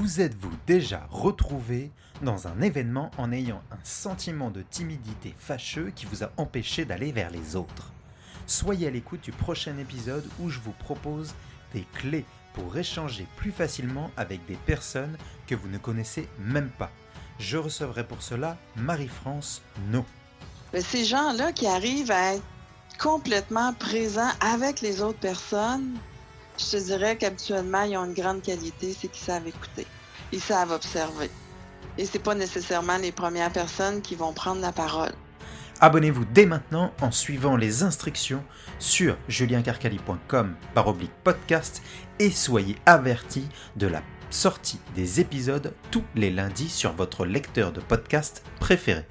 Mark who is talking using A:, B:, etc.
A: Vous êtes-vous déjà retrouvé dans un événement en ayant un sentiment de timidité fâcheux qui vous a empêché d'aller vers les autres? Soyez à l'écoute du prochain épisode où je vous propose des clés pour échanger plus facilement avec des personnes que vous ne connaissez même pas. Je recevrai pour cela Marie-France No.
B: Ces gens-là qui arrivent à être complètement présents avec les autres personnes, je te dirais qu'habituellement, ils ont une grande qualité, c'est qu'ils savent écouter. Ils savent observer. Et c'est pas nécessairement les premières personnes qui vont prendre la parole.
A: Abonnez-vous dès maintenant en suivant les instructions sur juliencarcali.com par oblique podcast et soyez avertis de la sortie des épisodes tous les lundis sur votre lecteur de podcast préféré.